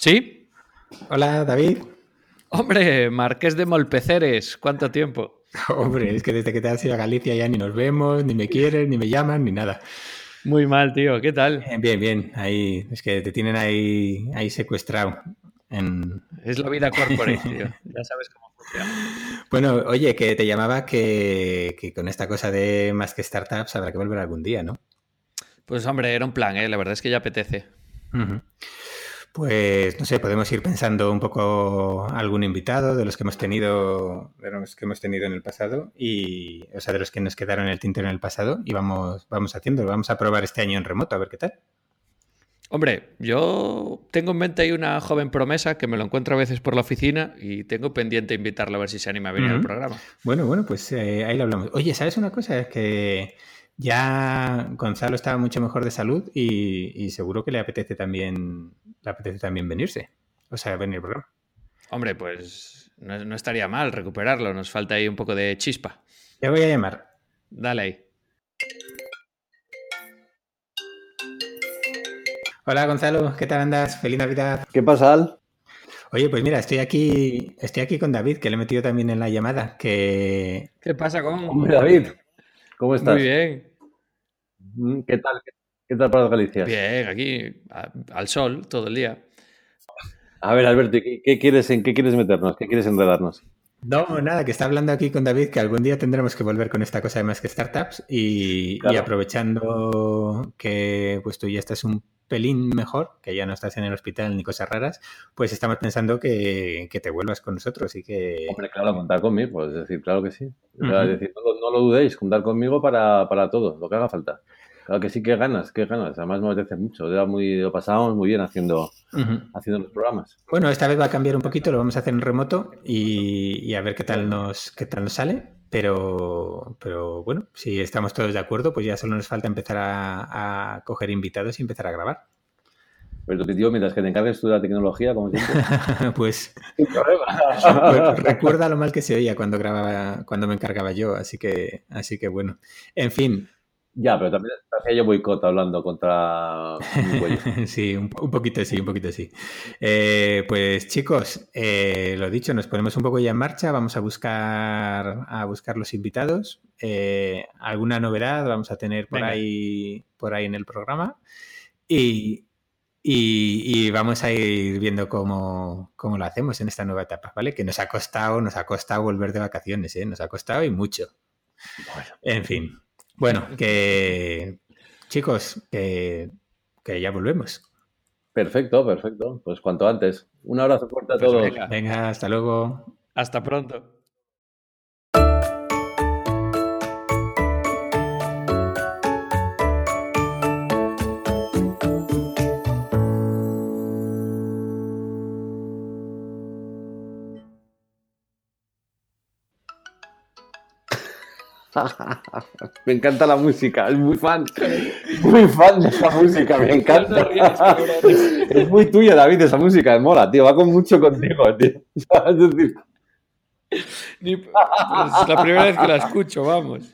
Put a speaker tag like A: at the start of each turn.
A: ¿Sí?
B: Hola, David.
A: Hombre, Marqués de Molpeceres, ¿cuánto tiempo?
B: Hombre, es que desde que te has ido a Galicia ya ni nos vemos, ni me quieres, ni me llaman, ni nada.
A: Muy mal, tío. ¿Qué tal?
B: Bien, bien. Ahí, es que te tienen ahí, ahí secuestrado. En...
A: Es la vida corporate, tío. Ya sabes cómo funciona.
B: Bueno, oye, que te llamaba que, que, con esta cosa de más que startups habrá que volver algún día, ¿no?
A: Pues hombre, era un plan, ¿eh? La verdad es que ya apetece.
B: Uh -huh. Pues no sé, podemos ir pensando un poco algún invitado de los que hemos tenido, de los que hemos tenido en el pasado y, o sea, de los que nos quedaron en el tintero en el pasado y vamos, vamos haciéndolo. Vamos a probar este año en remoto a ver qué tal.
A: Hombre, yo tengo en mente ahí una joven promesa que me lo encuentro a veces por la oficina y tengo pendiente invitarla a ver si se anima a venir uh -huh. al programa.
B: Bueno, bueno, pues eh, ahí lo hablamos. Oye, ¿sabes una cosa? Es que ya Gonzalo estaba mucho mejor de salud y, y, seguro que le apetece también le apetece también venirse. O sea, venir al programa.
A: Hombre, pues no, no, estaría mal recuperarlo. Nos falta ahí un poco de chispa.
B: Ya voy a llamar.
A: Dale ahí.
B: Hola Gonzalo, ¿qué tal andas? Feliz Navidad.
C: ¿Qué pasa, Al?
B: Oye, pues mira, estoy aquí, estoy aquí con David, que le he metido también en la llamada. Que...
A: ¿Qué pasa con?
C: Hombre, David, ¿cómo estás?
A: Muy bien.
C: Mm, ¿Qué tal? ¿Qué tal para Galicia?
A: Bien, aquí a, al sol todo el día.
C: A ver, Alberto, ¿qué, qué, quieres, ¿en qué quieres meternos? ¿Qué quieres enredarnos?
B: No, nada, que está hablando aquí con David que algún día tendremos que volver con esta cosa de más que startups y, claro. y aprovechando que pues tú ya estás un pelín mejor, que ya no estás en el hospital ni cosas raras, pues estamos pensando que, que te vuelvas con nosotros y que...
C: Hombre, claro, contar conmigo, es decir, claro que sí. Uh -huh. Es decir, no, no, lo dudéis, contar conmigo para, para todo, lo que haga falta. Claro que sí, que ganas, que ganas. Además me apetece mucho. Era muy, lo pasábamos muy bien haciendo, uh -huh. haciendo los programas.
B: Bueno, esta vez va a cambiar un poquito, lo vamos a hacer en remoto y, y a ver qué tal nos, qué tal nos sale. Pero, pero bueno, si estamos todos de acuerdo, pues ya solo nos falta empezar a, a coger invitados y empezar a grabar.
C: Pero te digo, mientras que te encargues tú de la tecnología, como
B: pues, pues, recuerda lo mal que se oía cuando grababa, cuando me encargaba yo, así que, así que bueno. En fin.
C: Ya, pero también hacía yo boicot hablando contra
B: sí, un, un, poquito sí, un poquito sí. Eh, pues chicos, eh, lo dicho, nos ponemos un poco ya en marcha, vamos a buscar a buscar los invitados. Eh, alguna novedad vamos a tener por Venga. ahí, por ahí en el programa. Y, y, y, vamos a ir viendo cómo, cómo, lo hacemos en esta nueva etapa, ¿vale? Que nos ha costado, nos ha costado volver de vacaciones, ¿eh? Nos ha costado y mucho. Bueno. En fin. Bueno, que chicos, que, que ya volvemos.
C: Perfecto, perfecto. Pues cuanto antes. Un abrazo fuerte a pues todos.
B: Venga, venga, hasta luego.
A: Hasta pronto.
C: me encanta la música, es muy fan, muy fan de esa música, me encanta. es muy tuya, David, esa música, me mola, tío, va con mucho contigo, tío.
A: Es decir... Ni, pues, es la primera vez que la escucho, vamos.